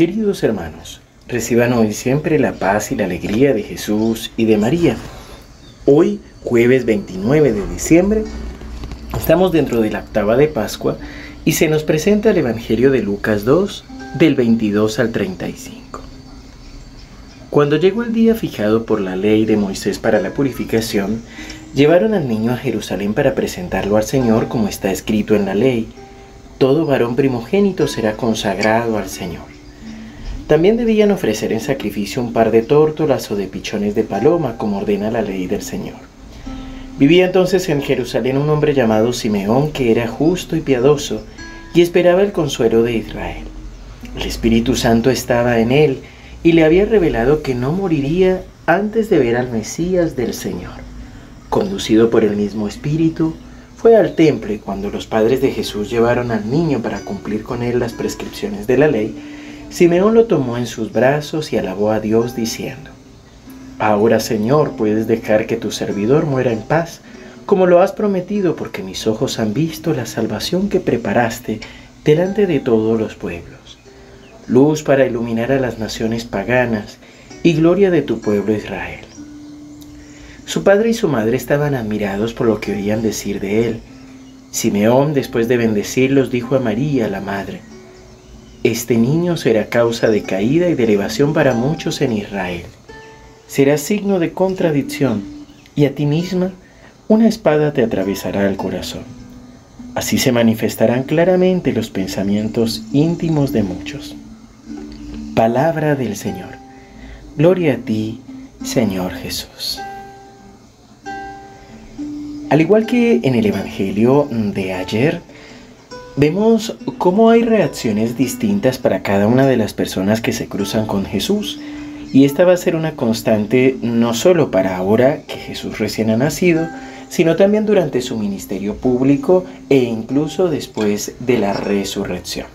Queridos hermanos, reciban hoy siempre la paz y la alegría de Jesús y de María. Hoy, jueves 29 de diciembre, estamos dentro de la octava de Pascua y se nos presenta el Evangelio de Lucas 2, del 22 al 35. Cuando llegó el día fijado por la ley de Moisés para la purificación, llevaron al niño a Jerusalén para presentarlo al Señor como está escrito en la ley. Todo varón primogénito será consagrado al Señor. También debían ofrecer en sacrificio un par de tórtolas o de pichones de paloma, como ordena la ley del Señor. Vivía entonces en Jerusalén un hombre llamado Simeón, que era justo y piadoso, y esperaba el consuelo de Israel. El Espíritu Santo estaba en él, y le había revelado que no moriría antes de ver al Mesías del Señor. Conducido por el mismo Espíritu, fue al templo y cuando los padres de Jesús llevaron al niño para cumplir con él las prescripciones de la ley, Simeón lo tomó en sus brazos y alabó a Dios diciendo, Ahora Señor, puedes dejar que tu servidor muera en paz, como lo has prometido, porque mis ojos han visto la salvación que preparaste delante de todos los pueblos, luz para iluminar a las naciones paganas y gloria de tu pueblo Israel. Su padre y su madre estaban admirados por lo que oían decir de él. Simeón, después de bendecirlos, dijo a María, la madre, Este niño será causa de caída y de elevación para muchos en Israel será signo de contradicción y a ti misma una espada te atravesará el corazón. Así se manifestarán claramente los pensamientos íntimos de muchos. Palabra del Señor. Gloria a ti, Señor Jesús. Al igual que en el Evangelio de ayer, vemos cómo hay reacciones distintas para cada una de las personas que se cruzan con Jesús y esta va a ser una constante no solo para ahora que Jesús recién ha nacido, sino también durante su ministerio público e incluso después de la resurrección.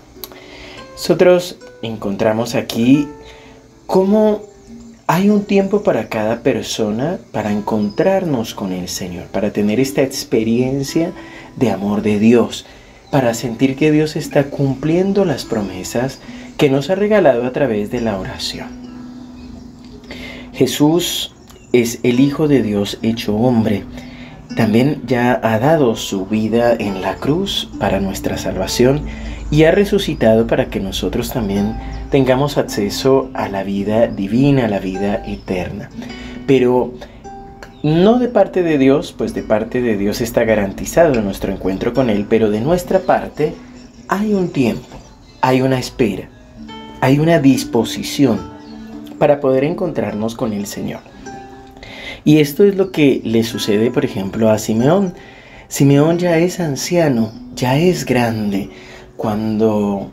Nosotros encontramos aquí cómo hay un tiempo para cada persona para encontrarnos con el Señor, para tener esta experiencia de amor de Dios, para sentir que Dios está cumpliendo las promesas que nos ha regalado a través de la oración. Jesús es el Hijo de Dios hecho hombre. También ya ha dado su vida en la cruz para nuestra salvación y ha resucitado para que nosotros también tengamos acceso a la vida divina, a la vida eterna. Pero no de parte de Dios, pues de parte de Dios está garantizado nuestro encuentro con Él, pero de nuestra parte hay un tiempo, hay una espera, hay una disposición para poder encontrarnos con el Señor. Y esto es lo que le sucede, por ejemplo, a Simeón. Simeón ya es anciano, ya es grande, cuando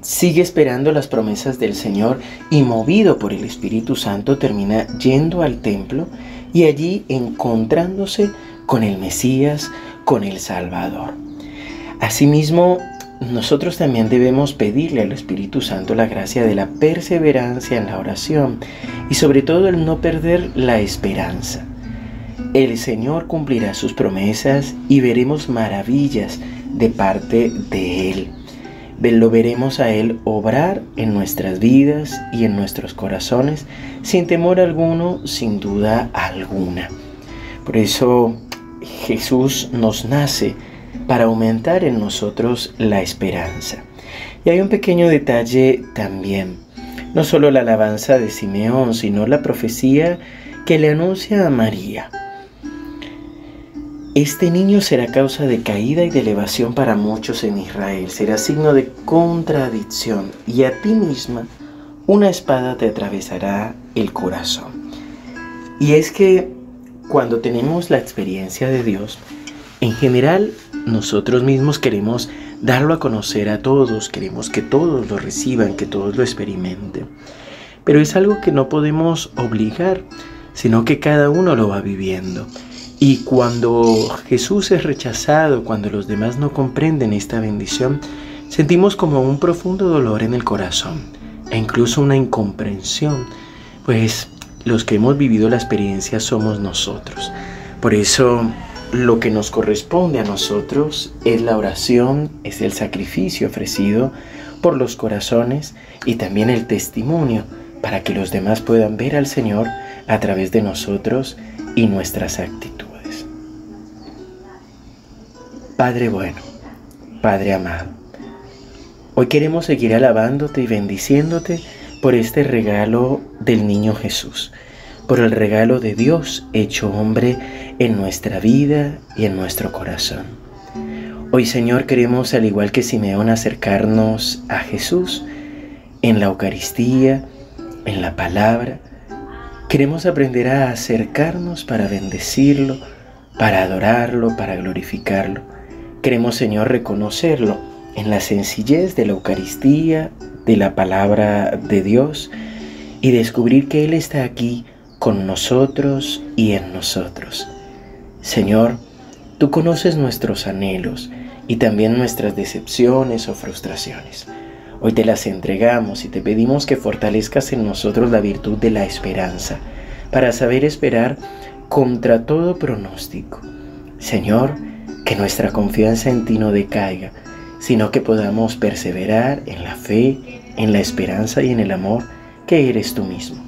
sigue esperando las promesas del Señor y movido por el Espíritu Santo termina yendo al templo y allí encontrándose con el Mesías, con el Salvador. Asimismo, nosotros también debemos pedirle al Espíritu Santo la gracia de la perseverancia en la oración y sobre todo el no perder la esperanza. El Señor cumplirá sus promesas y veremos maravillas de parte de Él. Lo veremos a Él obrar en nuestras vidas y en nuestros corazones sin temor alguno, sin duda alguna. Por eso Jesús nos nace para aumentar en nosotros la esperanza. Y hay un pequeño detalle también, no solo la alabanza de Simeón, sino la profecía que le anuncia a María. Este niño será causa de caída y de elevación para muchos en Israel, será signo de contradicción y a ti misma una espada te atravesará el corazón. Y es que cuando tenemos la experiencia de Dios, en general nosotros mismos queremos darlo a conocer a todos, queremos que todos lo reciban, que todos lo experimenten. Pero es algo que no podemos obligar, sino que cada uno lo va viviendo. Y cuando Jesús es rechazado, cuando los demás no comprenden esta bendición, sentimos como un profundo dolor en el corazón e incluso una incomprensión, pues los que hemos vivido la experiencia somos nosotros. Por eso lo que nos corresponde a nosotros es la oración, es el sacrificio ofrecido por los corazones y también el testimonio para que los demás puedan ver al Señor a través de nosotros y nuestras actitudes. Padre bueno, Padre amado, hoy queremos seguir alabándote y bendiciéndote por este regalo del niño Jesús, por el regalo de Dios hecho hombre en nuestra vida y en nuestro corazón. Hoy Señor queremos, al igual que Simeón, acercarnos a Jesús en la Eucaristía, en la palabra. Queremos aprender a acercarnos para bendecirlo, para adorarlo, para glorificarlo. Queremos, Señor, reconocerlo en la sencillez de la Eucaristía, de la palabra de Dios y descubrir que Él está aquí con nosotros y en nosotros. Señor, tú conoces nuestros anhelos y también nuestras decepciones o frustraciones. Hoy te las entregamos y te pedimos que fortalezcas en nosotros la virtud de la esperanza, para saber esperar contra todo pronóstico. Señor, que nuestra confianza en ti no decaiga, sino que podamos perseverar en la fe, en la esperanza y en el amor que eres tú mismo.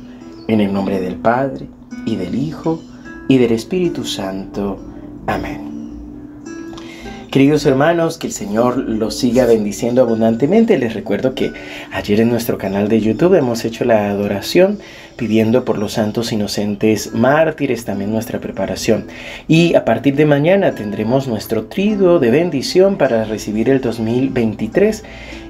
En el nombre del Padre, y del Hijo, y del Espíritu Santo. Amén. Queridos hermanos, que el Señor los siga bendiciendo abundantemente. Les recuerdo que ayer en nuestro canal de YouTube hemos hecho la adoración pidiendo por los santos inocentes mártires también nuestra preparación. Y a partir de mañana tendremos nuestro triduo de bendición para recibir el 2023.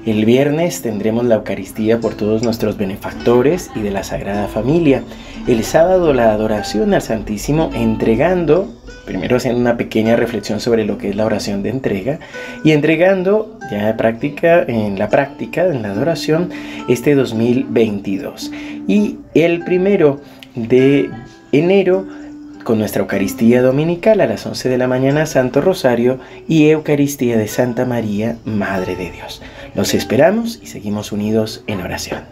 El viernes tendremos la Eucaristía por todos nuestros benefactores y de la Sagrada Familia. El sábado la adoración al Santísimo entregando primero haciendo una pequeña reflexión sobre lo que es la oración de entrega y entregando ya práctica, en la práctica, en la adoración, este 2022. Y el primero de enero con nuestra Eucaristía Dominical a las 11 de la mañana, Santo Rosario y Eucaristía de Santa María, Madre de Dios. Los esperamos y seguimos unidos en oración.